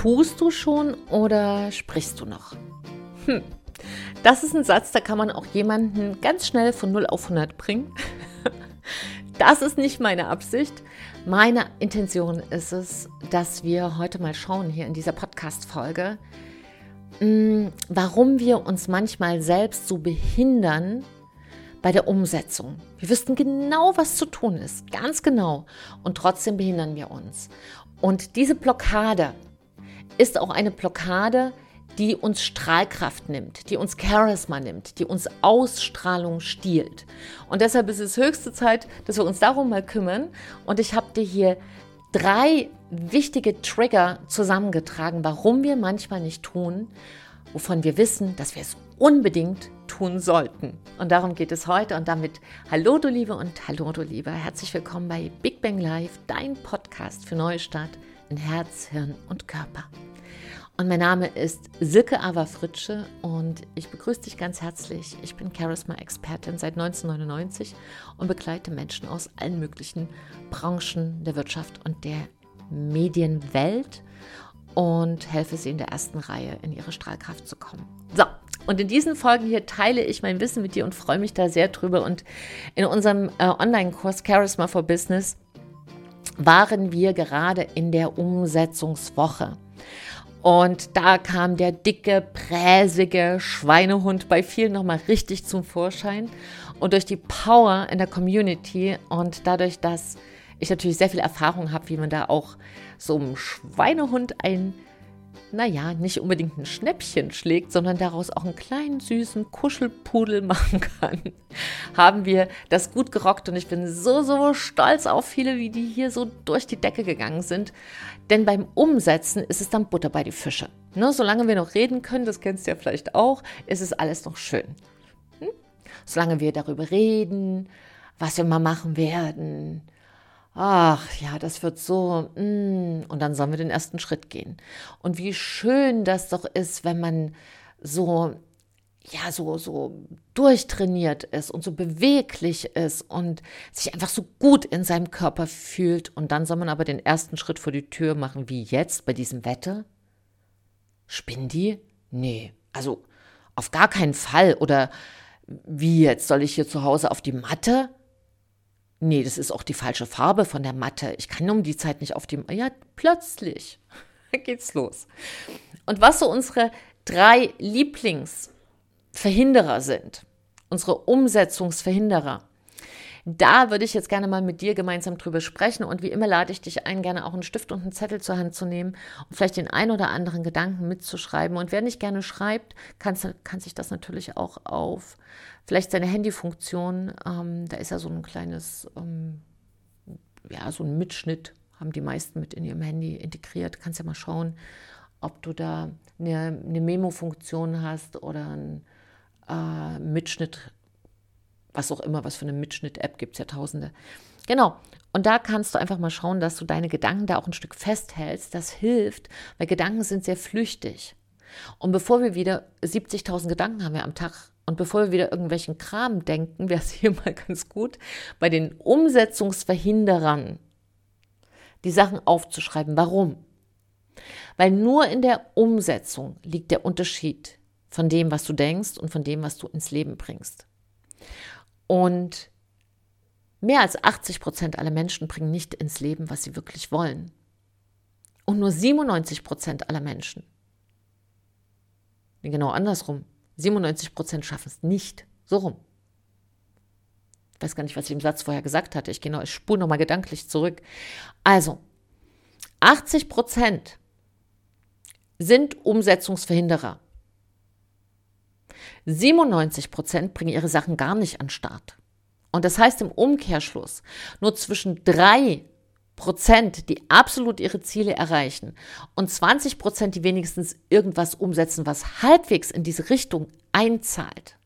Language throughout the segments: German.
Tust du schon oder sprichst du noch? Hm. Das ist ein Satz, da kann man auch jemanden ganz schnell von 0 auf 100 bringen. Das ist nicht meine Absicht. Meine Intention ist es, dass wir heute mal schauen hier in dieser Podcast-Folge, hm, warum wir uns manchmal selbst so behindern bei der Umsetzung. Wir wüssten genau, was zu tun ist, ganz genau. Und trotzdem behindern wir uns. Und diese Blockade ist auch eine Blockade, die uns Strahlkraft nimmt, die uns Charisma nimmt, die uns Ausstrahlung stiehlt. Und deshalb ist es höchste Zeit, dass wir uns darum mal kümmern. Und ich habe dir hier drei wichtige Trigger zusammengetragen, warum wir manchmal nicht tun, wovon wir wissen, dass wir es unbedingt tun sollten. Und darum geht es heute. Und damit hallo du Liebe und hallo du Lieber. Herzlich willkommen bei Big Bang Live, dein Podcast für Neustart in Herz, Hirn und Körper. Und mein Name ist Silke Ava Fritsche und ich begrüße dich ganz herzlich. Ich bin Charisma-Expertin seit 1999 und begleite Menschen aus allen möglichen Branchen der Wirtschaft und der Medienwelt und helfe sie in der ersten Reihe in ihre Strahlkraft zu kommen. So, und in diesen Folgen hier teile ich mein Wissen mit dir und freue mich da sehr drüber. Und in unserem äh, Online-Kurs Charisma for Business waren wir gerade in der Umsetzungswoche. Und da kam der dicke, präsige Schweinehund bei vielen nochmal richtig zum Vorschein. Und durch die Power in der Community und dadurch, dass ich natürlich sehr viel Erfahrung habe, wie man da auch so einem Schweinehund ein naja, nicht unbedingt ein Schnäppchen schlägt, sondern daraus auch einen kleinen süßen Kuschelpudel machen kann, haben wir das gut gerockt und ich bin so, so stolz auf viele, wie die hier so durch die Decke gegangen sind. Denn beim Umsetzen ist es dann Butter bei die Fische. Ne, solange wir noch reden können, das kennst du ja vielleicht auch, ist es alles noch schön. Hm? Solange wir darüber reden, was wir mal machen werden, ach ja, das wird so, mm, und dann sollen wir den ersten Schritt gehen. Und wie schön das doch ist, wenn man so, ja, so, so durchtrainiert ist und so beweglich ist und sich einfach so gut in seinem Körper fühlt. Und dann soll man aber den ersten Schritt vor die Tür machen, wie jetzt bei diesem Wetter. Spinnen die? Nee, also auf gar keinen Fall. Oder wie jetzt soll ich hier zu Hause auf die Matte? Nee, das ist auch die falsche Farbe von der Matte. Ich kann um die Zeit nicht auf die. Ja, plötzlich geht's los. Und was so unsere drei Lieblingsverhinderer sind, unsere Umsetzungsverhinderer, da würde ich jetzt gerne mal mit dir gemeinsam drüber sprechen. Und wie immer lade ich dich ein, gerne auch einen Stift und einen Zettel zur Hand zu nehmen und vielleicht den ein oder anderen Gedanken mitzuschreiben. Und wer nicht gerne schreibt, kann, kann sich das natürlich auch auf vielleicht seine Handyfunktion, ähm, da ist ja so ein kleines, ähm, ja, so ein Mitschnitt, haben die meisten mit in ihrem Handy integriert. Kannst ja mal schauen, ob du da eine, eine Memo-Funktion hast oder einen äh, Mitschnitt was auch immer, was für eine Mitschnitt-App gibt es ja tausende. Genau. Und da kannst du einfach mal schauen, dass du deine Gedanken da auch ein Stück festhältst. Das hilft, weil Gedanken sind sehr flüchtig. Und bevor wir wieder 70.000 Gedanken haben wir am Tag und bevor wir wieder irgendwelchen Kram denken, wäre es hier mal ganz gut, bei den Umsetzungsverhinderern die Sachen aufzuschreiben. Warum? Weil nur in der Umsetzung liegt der Unterschied von dem, was du denkst und von dem, was du ins Leben bringst. Und mehr als 80 Prozent aller Menschen bringen nicht ins Leben, was sie wirklich wollen. Und nur 97 Prozent aller Menschen, genau andersrum, 97 Prozent schaffen es nicht. So rum. Ich weiß gar nicht, was ich im Satz vorher gesagt hatte. Ich gehe ich spule nochmal gedanklich zurück. Also, 80 Prozent sind Umsetzungsverhinderer. 97 Prozent bringen ihre Sachen gar nicht an Start. Und das heißt im Umkehrschluss, nur zwischen drei Prozent, die absolut ihre Ziele erreichen und 20 Prozent, die wenigstens irgendwas umsetzen, was halbwegs in diese Richtung einzahlt,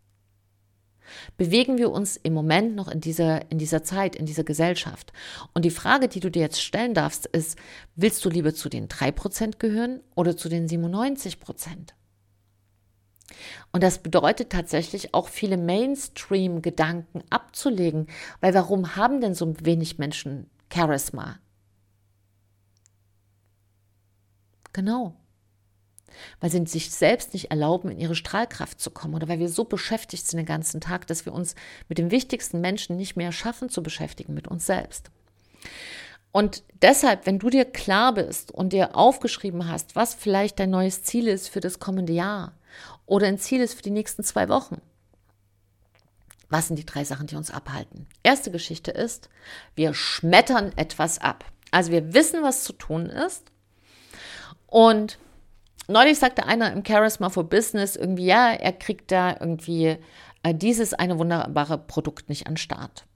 bewegen wir uns im Moment noch in dieser, in dieser Zeit, in dieser Gesellschaft. Und die Frage, die du dir jetzt stellen darfst, ist, willst du lieber zu den drei Prozent gehören oder zu den 97 Prozent? Und das bedeutet tatsächlich auch viele Mainstream-Gedanken abzulegen, weil warum haben denn so wenig Menschen Charisma? Genau, weil sie sich selbst nicht erlauben, in ihre Strahlkraft zu kommen oder weil wir so beschäftigt sind den ganzen Tag, dass wir uns mit dem wichtigsten Menschen nicht mehr schaffen zu beschäftigen, mit uns selbst. Und deshalb, wenn du dir klar bist und dir aufgeschrieben hast, was vielleicht dein neues Ziel ist für das kommende Jahr oder ein Ziel ist für die nächsten zwei Wochen, was sind die drei Sachen, die uns abhalten? Erste Geschichte ist, wir schmettern etwas ab. Also wir wissen, was zu tun ist und neulich sagte einer im Charisma for Business irgendwie, ja, er kriegt da irgendwie äh, dieses eine wunderbare Produkt nicht an Start.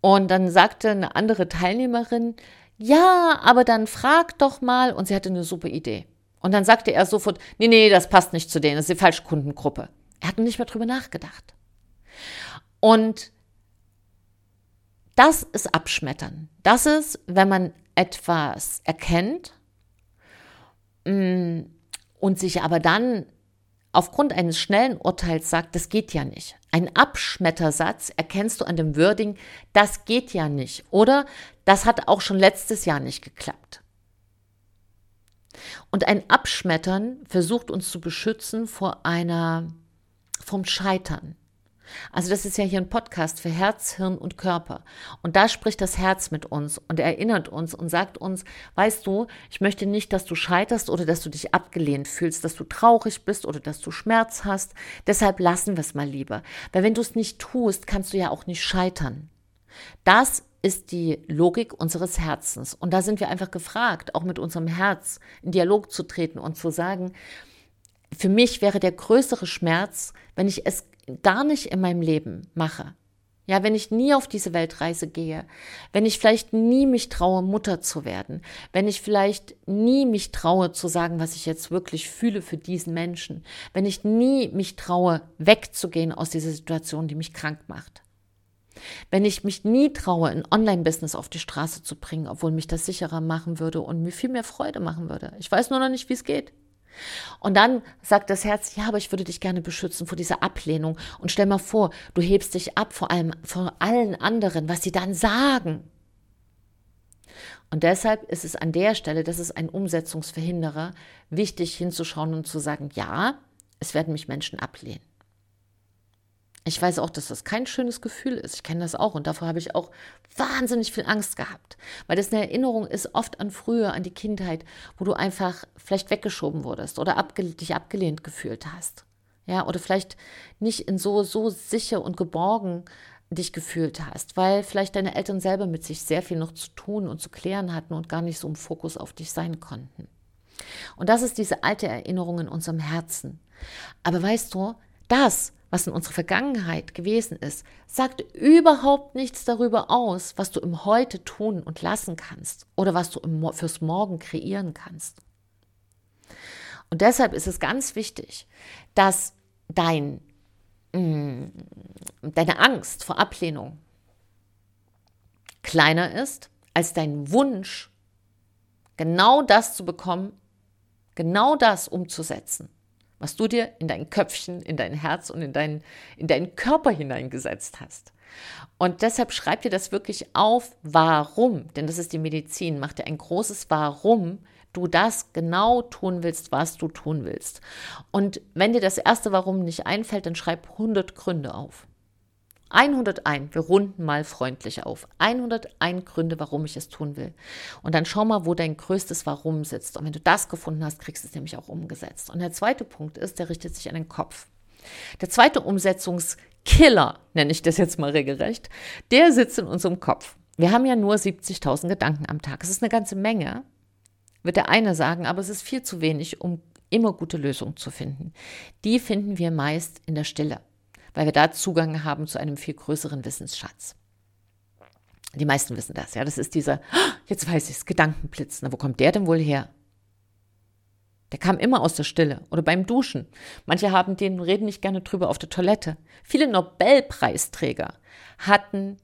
Und dann sagte eine andere Teilnehmerin, ja, aber dann frag doch mal, und sie hatte eine super Idee. Und dann sagte er sofort, nee, nee, das passt nicht zu denen, das ist die falsche Kundengruppe. Er hat nicht mehr drüber nachgedacht. Und das ist Abschmettern. Das ist, wenn man etwas erkennt Mm, und sich aber dann aufgrund eines schnellen Urteils sagt, das geht ja nicht. Ein Abschmettersatz erkennst du an dem Wording, das geht ja nicht. Oder das hat auch schon letztes Jahr nicht geklappt. Und ein Abschmettern versucht uns zu beschützen vor einer, vom Scheitern. Also das ist ja hier ein Podcast für Herz, Hirn und Körper. Und da spricht das Herz mit uns und erinnert uns und sagt uns, weißt du, ich möchte nicht, dass du scheiterst oder dass du dich abgelehnt fühlst, dass du traurig bist oder dass du Schmerz hast. Deshalb lassen wir es mal lieber. Weil wenn du es nicht tust, kannst du ja auch nicht scheitern. Das ist die Logik unseres Herzens. Und da sind wir einfach gefragt, auch mit unserem Herz in Dialog zu treten und zu sagen, für mich wäre der größere Schmerz, wenn ich es gar nicht in meinem Leben mache. Ja, wenn ich nie auf diese Weltreise gehe, wenn ich vielleicht nie mich traue, Mutter zu werden, wenn ich vielleicht nie mich traue zu sagen, was ich jetzt wirklich fühle für diesen Menschen, wenn ich nie mich traue, wegzugehen aus dieser Situation, die mich krank macht. Wenn ich mich nie traue, ein Online-Business auf die Straße zu bringen, obwohl mich das sicherer machen würde und mir viel mehr Freude machen würde. Ich weiß nur noch nicht, wie es geht. Und dann sagt das Herz, ja, aber ich würde dich gerne beschützen vor dieser Ablehnung. Und stell mal vor, du hebst dich ab vor allem, vor allen anderen, was sie dann sagen. Und deshalb ist es an der Stelle, das ist ein Umsetzungsverhinderer, wichtig hinzuschauen und zu sagen, ja, es werden mich Menschen ablehnen. Ich weiß auch, dass das kein schönes Gefühl ist. Ich kenne das auch und davor habe ich auch wahnsinnig viel Angst gehabt, weil das eine Erinnerung ist oft an früher, an die Kindheit, wo du einfach vielleicht weggeschoben wurdest oder abge dich abgelehnt gefühlt hast. Ja, oder vielleicht nicht in so, so sicher und geborgen dich gefühlt hast, weil vielleicht deine Eltern selber mit sich sehr viel noch zu tun und zu klären hatten und gar nicht so im Fokus auf dich sein konnten. Und das ist diese alte Erinnerung in unserem Herzen. Aber weißt du, das, was in unserer Vergangenheit gewesen ist, sagt überhaupt nichts darüber aus, was du im Heute tun und lassen kannst oder was du im, fürs Morgen kreieren kannst. Und deshalb ist es ganz wichtig, dass dein, mm, deine Angst vor Ablehnung kleiner ist als dein Wunsch, genau das zu bekommen, genau das umzusetzen, was du dir in dein Köpfchen, in dein Herz und in, dein, in deinen Körper hineingesetzt hast. Und deshalb schreib dir das wirklich auf, warum, denn das ist die Medizin, mach dir ein großes Warum du das genau tun willst, was du tun willst. Und wenn dir das erste Warum nicht einfällt, dann schreib 100 Gründe auf. 101, wir runden mal freundlich auf. 101 Gründe, warum ich es tun will. Und dann schau mal, wo dein größtes Warum sitzt. Und wenn du das gefunden hast, kriegst du es nämlich auch umgesetzt. Und der zweite Punkt ist, der richtet sich an den Kopf. Der zweite Umsetzungskiller, nenne ich das jetzt mal regelrecht, der sitzt in unserem Kopf. Wir haben ja nur 70.000 Gedanken am Tag. Es ist eine ganze Menge, wird der eine sagen, aber es ist viel zu wenig, um immer gute Lösungen zu finden. Die finden wir meist in der Stille weil wir da Zugang haben zu einem viel größeren Wissensschatz. Die meisten wissen das, ja. Das ist dieser, jetzt weiß ich es, Gedankenblitz. Na, wo kommt der denn wohl her? Der kam immer aus der Stille oder beim Duschen. Manche haben den, reden nicht gerne drüber, auf der Toilette. Viele Nobelpreisträger hatten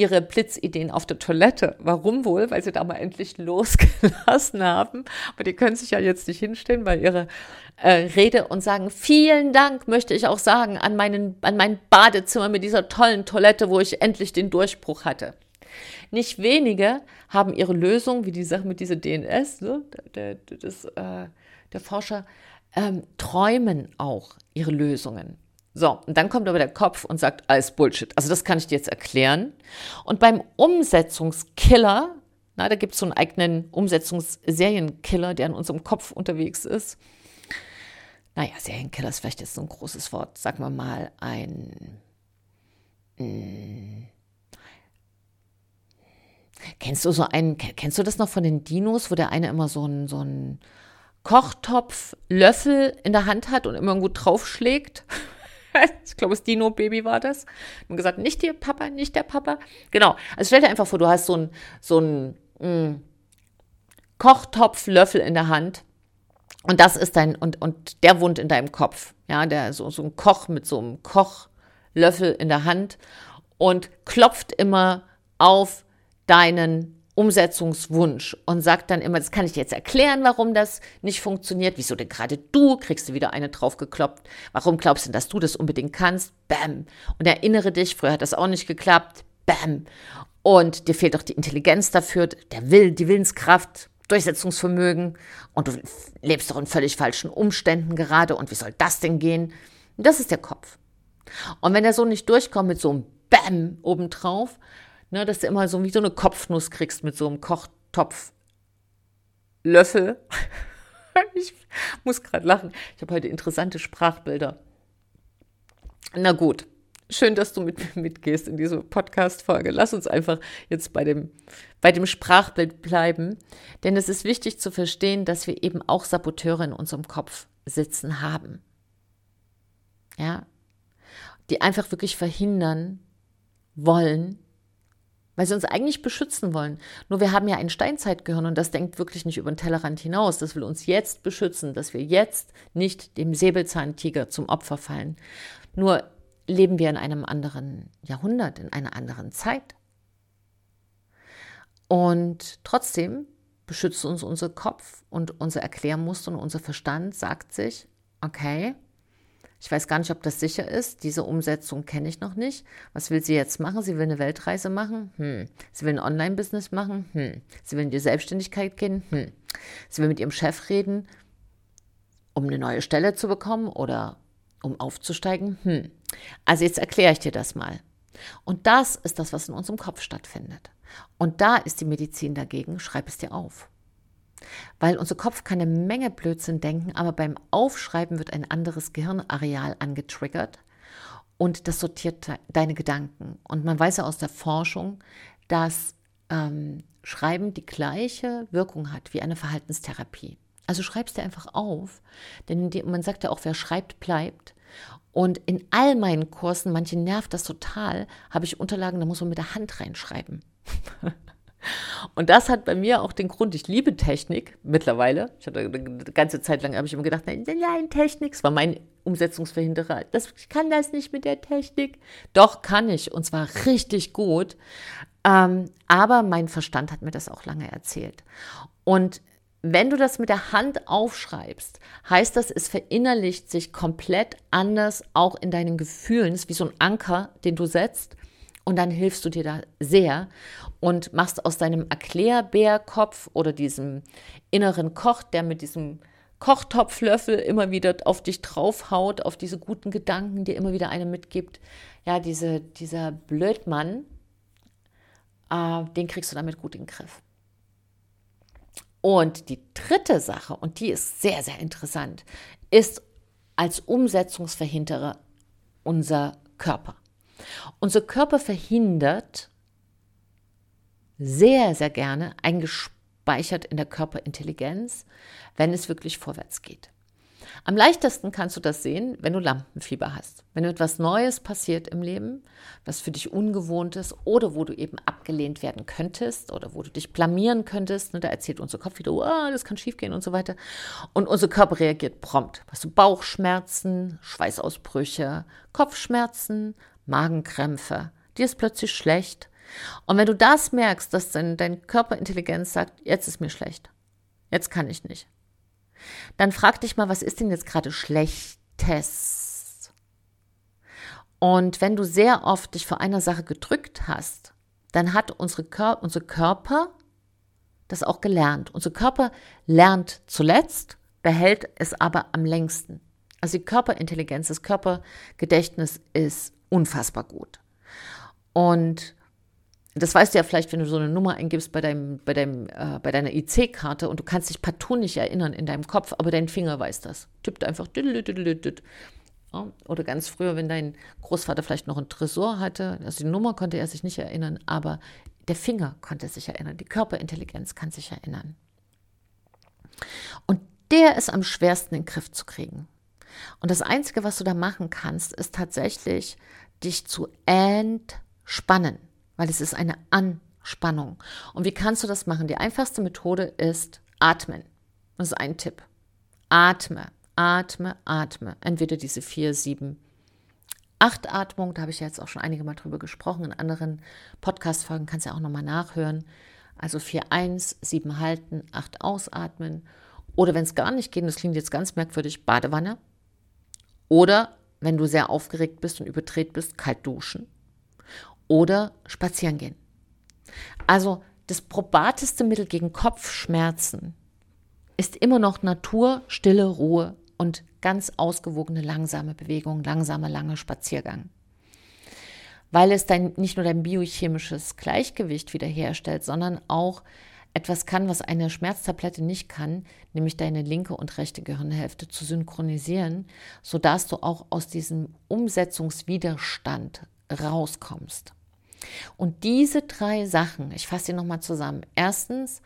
ihre Blitzideen auf der Toilette. Warum wohl? Weil sie da mal endlich losgelassen haben. Aber die können sich ja jetzt nicht hinstellen bei ihrer äh, Rede und sagen, vielen Dank möchte ich auch sagen an, meinen, an mein Badezimmer mit dieser tollen Toilette, wo ich endlich den Durchbruch hatte. Nicht wenige haben ihre Lösung, wie die Sache mit dieser DNS, ne, das, äh, der Forscher, ähm, träumen auch ihre Lösungen. So, und dann kommt aber der Kopf und sagt, alles Bullshit. Also das kann ich dir jetzt erklären. Und beim Umsetzungskiller, na, da gibt es so einen eigenen Umsetzungssерienkiller, der in unserem Kopf unterwegs ist. Naja, Serienkiller ist vielleicht jetzt so ein großes Wort. Sagen wir mal ein... Hm, kennst du so einen, kennst du das noch von den Dinos, wo der eine immer so einen, so einen Kochtopf, Löffel in der Hand hat und immer gut draufschlägt? ich glaube, das Dino-Baby war das. Und gesagt, nicht der Papa, nicht der Papa. Genau. Also stell dir einfach vor, du hast so einen so einen, mm, Kochtopf, Löffel in der Hand. Und das ist dein, und, und der wohnt in deinem Kopf. Ja, der, so, so ein Koch mit so einem Kochlöffel in der Hand und klopft immer auf deinen Umsetzungswunsch und sagt dann immer, das kann ich jetzt erklären, warum das nicht funktioniert. Wieso denn gerade du? Kriegst du wieder eine draufgekloppt. Warum glaubst du denn, dass du das unbedingt kannst? Bäm. Und erinnere dich, früher hat das auch nicht geklappt. Bäm. Und dir fehlt doch die Intelligenz dafür, der Will, die Willenskraft, Durchsetzungsvermögen. Und du lebst doch in völlig falschen Umständen gerade. Und wie soll das denn gehen? Das ist der Kopf. Und wenn er so nicht durchkommt mit so einem Bäm obendrauf, ne, dass du immer so wie so eine Kopfnuss kriegst mit so einem Kochtopf Löffel. ich muss gerade lachen. Ich habe heute interessante Sprachbilder. Na gut, schön, dass du mit mir mitgehst in diese Podcast-Folge. Lass uns einfach jetzt bei dem, bei dem Sprachbild bleiben. Denn es ist wichtig zu verstehen, dass wir eben auch Saboteure in unserem Kopf sitzen haben. Ja. Die einfach wirklich verhindern wollen, weil sie uns eigentlich beschützen wollen. Nur wir haben ja ein Steinzeitgehirn und das denkt wirklich nicht über den Tellerrand hinaus. Das will uns jetzt beschützen, dass wir jetzt nicht dem Säbelzahntiger zum Opfer fallen. Nur leben wir in einem anderen Jahrhundert, in einer anderen Zeit. Und trotzdem beschützt uns unser Kopf und unser Erklärmuster und unser Verstand sagt sich, okay, ich weiß gar nicht, ob das sicher ist. Diese Umsetzung kenne ich noch nicht. Was will sie jetzt machen? Sie will eine Weltreise machen? Hm. Sie will ein Online-Business machen? Hm. Sie will in die Selbstständigkeit gehen? Hm. Sie will mit ihrem Chef reden, um eine neue Stelle zu bekommen oder um aufzusteigen? Hm. Also jetzt erkläre ich dir das mal. Und das ist das, was in unserem Kopf stattfindet. Und da ist die Medizin dagegen, schreib es dir auf. Weil unser Kopf kann eine Menge Blödsinn denken, aber beim Aufschreiben wird ein anderes Gehirnareal angetriggert und das sortiert deine Gedanken. Und man weiß ja aus der Forschung, dass ähm, Schreiben die gleiche Wirkung hat wie eine Verhaltenstherapie. Also schreibst dir einfach auf, denn man sagt ja auch, wer schreibt, bleibt. Und in all meinen Kursen, manche nervt das total, habe ich Unterlagen, da muss man mit der Hand reinschreiben. Und das hat bei mir auch den Grund, ich liebe Technik mittlerweile. Ich hatte eine ganze Zeit lang habe ich immer gedacht, nein, nein, Technik, das war mein Umsetzungsverhinderer. Das, ich kann das nicht mit der Technik. Doch kann ich und zwar richtig gut. Ähm, aber mein Verstand hat mir das auch lange erzählt. Und wenn du das mit der Hand aufschreibst, heißt das, es verinnerlicht sich komplett anders auch in deinen Gefühlen. Es ist wie so ein Anker, den du setzt. Und dann hilfst du dir da sehr und machst aus deinem Erklärbärkopf oder diesem inneren Koch, der mit diesem Kochtopflöffel immer wieder auf dich draufhaut, auf diese guten Gedanken, die immer wieder eine mitgibt. Ja, diese, dieser Blödmann, äh, den kriegst du damit gut in den Griff. Und die dritte Sache, und die ist sehr, sehr interessant, ist als Umsetzungsverhinderer unser Körper. Unser Körper verhindert sehr, sehr gerne eingespeichert in der Körperintelligenz, wenn es wirklich vorwärts geht. Am leichtesten kannst du das sehen, wenn du Lampenfieber hast. Wenn etwas Neues passiert im Leben, was für dich ungewohnt ist oder wo du eben abgelehnt werden könntest oder wo du dich blamieren könntest, ne, da erzählt unser Kopf wieder, oh, das kann schiefgehen und so weiter. Und unser Körper reagiert prompt. Hast du Bauchschmerzen, Schweißausbrüche, Kopfschmerzen, Magenkrämpfe, dir ist plötzlich schlecht. Und wenn du das merkst, dass dein, dein Körperintelligenz sagt, jetzt ist mir schlecht, jetzt kann ich nicht, dann frag dich mal, was ist denn jetzt gerade Schlechtes? Und wenn du sehr oft dich vor einer Sache gedrückt hast, dann hat unsere Kör unser Körper das auch gelernt. Unser Körper lernt zuletzt, behält es aber am längsten. Also die Körperintelligenz, das Körpergedächtnis ist unfassbar gut. Und das weißt du ja vielleicht, wenn du so eine Nummer eingibst bei, deinem, bei, deinem, äh, bei deiner IC-Karte und du kannst dich partout nicht erinnern in deinem Kopf, aber dein Finger weiß das. Tippt einfach. Oder ganz früher, wenn dein Großvater vielleicht noch einen Tresor hatte, also die Nummer konnte er sich nicht erinnern, aber der Finger konnte sich erinnern, die Körperintelligenz kann sich erinnern. Und der ist am schwersten in den Griff zu kriegen. Und das Einzige, was du da machen kannst, ist tatsächlich, dich zu entspannen weil es ist eine Anspannung. Und wie kannst du das machen? Die einfachste Methode ist atmen. Das ist ein Tipp. Atme, atme, atme. Entweder diese vier, sieben, acht Atmung, da habe ich jetzt auch schon einige Mal drüber gesprochen. In anderen Podcast-Folgen kannst du ja auch nochmal nachhören. Also 4, 1, 7 halten, 8 ausatmen. Oder wenn es gar nicht geht, das klingt jetzt ganz merkwürdig, Badewanne. Oder wenn du sehr aufgeregt bist und überdreht bist, kalt duschen oder spazieren gehen. Also das probateste Mittel gegen Kopfschmerzen ist immer noch Natur, Stille, Ruhe und ganz ausgewogene langsame Bewegung, langsamer, lange Spaziergang. Weil es dein, nicht nur dein biochemisches Gleichgewicht wiederherstellt, sondern auch etwas kann, was eine Schmerztablette nicht kann, nämlich deine linke und rechte Gehirnhälfte zu synchronisieren, sodass du auch aus diesem Umsetzungswiderstand rauskommst. Und diese drei Sachen, ich fasse sie nochmal zusammen. Erstens,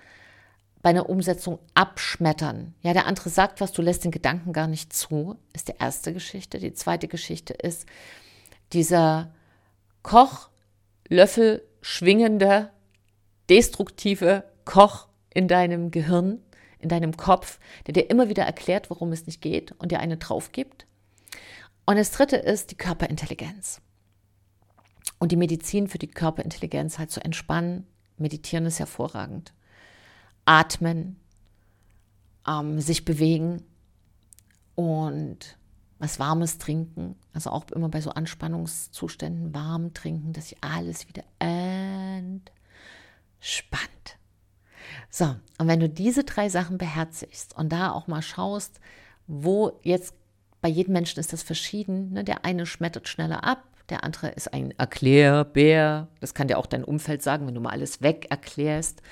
bei einer Umsetzung abschmettern. Ja, der andere sagt was, du lässt den Gedanken gar nicht zu, ist die erste Geschichte. Die zweite Geschichte ist dieser Kochlöffel schwingende, destruktive Koch in deinem Gehirn, in deinem Kopf, der dir immer wieder erklärt, warum es nicht geht und dir eine drauf gibt. Und das dritte ist die Körperintelligenz und die Medizin für die Körperintelligenz halt zu entspannen. Meditieren ist hervorragend. Atmen, ähm, sich bewegen und was Warmes trinken. Also auch immer bei so Anspannungszuständen warm trinken, dass sich alles wieder entspannt. So, und wenn du diese drei Sachen beherzigst und da auch mal schaust, wo jetzt bei jedem Menschen ist das verschieden. Ne? Der eine schmettert schneller ab, der andere ist ein Erklärbär. Das kann dir auch dein Umfeld sagen, wenn du mal alles weg erklärst.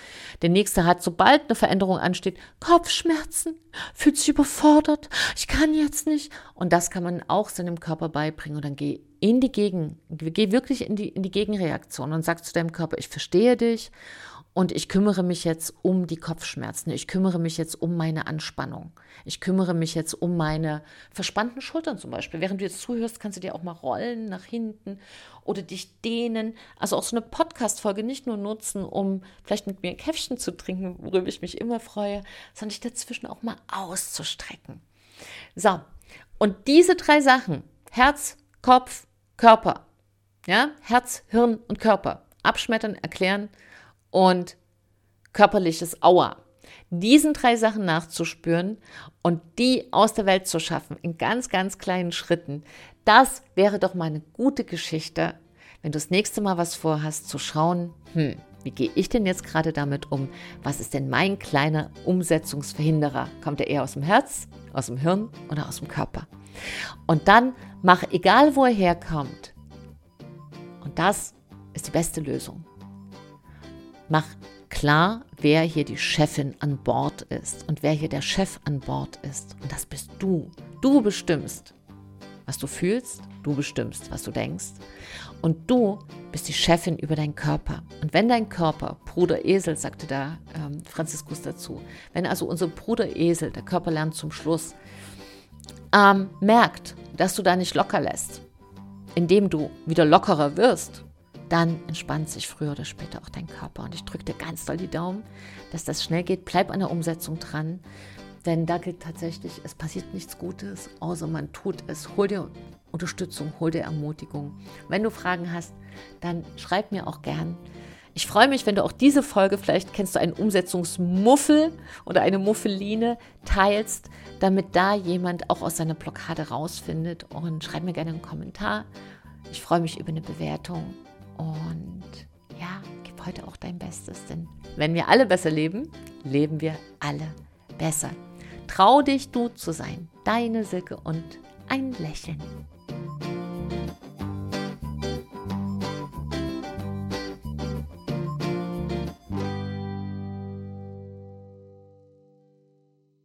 Der nächste hat, sobald eine Veränderung ansteht, Kopfschmerzen, fühlt sich überfordert, ich kann jetzt nicht. Und das kann man auch seinem Körper beibringen. Und dann geh in die Gegen, geh wirklich in die, in die Gegenreaktion und sag zu deinem Körper, ich verstehe dich und ich kümmere mich jetzt um die Kopfschmerzen. Ich kümmere mich jetzt um meine Anspannung. Ich kümmere mich jetzt um meine verspannten Schultern zum Beispiel. Während du jetzt zuhörst, kannst du dir auch mal rollen nach hinten oder dich dehnen. Also auch so eine Podcast-Folge nicht nur nutzen, um vielleicht mit mir ein Käffchen zu trinken, worüber ich mich immer freue, sondern dich dazwischen auch mal auszustrecken. So. Und diese drei Sachen, Herz, Kopf, Körper, ja, Herz, Hirn und Körper, abschmettern, erklären, und körperliches Aua. Diesen drei Sachen nachzuspüren und die aus der Welt zu schaffen in ganz, ganz kleinen Schritten, das wäre doch mal eine gute Geschichte, wenn du das nächste Mal was vorhast, zu schauen, hm, wie gehe ich denn jetzt gerade damit um? Was ist denn mein kleiner Umsetzungsverhinderer? Kommt er eher aus dem Herz, aus dem Hirn oder aus dem Körper? Und dann mach egal, wo er herkommt. Und das ist die beste Lösung. Mach klar, wer hier die Chefin an Bord ist und wer hier der Chef an Bord ist. Und das bist du. Du bestimmst, was du fühlst, du bestimmst, was du denkst. Und du bist die Chefin über deinen Körper. Und wenn dein Körper, Bruder Esel, sagte da ähm, Franziskus dazu, wenn also unser Bruder Esel, der Körper lernt zum Schluss, ähm, merkt, dass du da nicht locker lässt, indem du wieder lockerer wirst, dann entspannt sich früher oder später auch dein Körper. Und ich drücke dir ganz doll die Daumen, dass das schnell geht. Bleib an der Umsetzung dran. Denn da gilt tatsächlich, es passiert nichts Gutes, außer man tut es. Hol dir Unterstützung, hol dir Ermutigung. Wenn du Fragen hast, dann schreib mir auch gern. Ich freue mich, wenn du auch diese Folge, vielleicht kennst du einen Umsetzungsmuffel oder eine Muffeline, teilst, damit da jemand auch aus seiner Blockade rausfindet. Und schreib mir gerne einen Kommentar. Ich freue mich über eine Bewertung und ja, gib heute auch dein Bestes, denn wenn wir alle besser leben, leben wir alle besser. Trau dich, du zu sein. Deine Silke und ein Lächeln.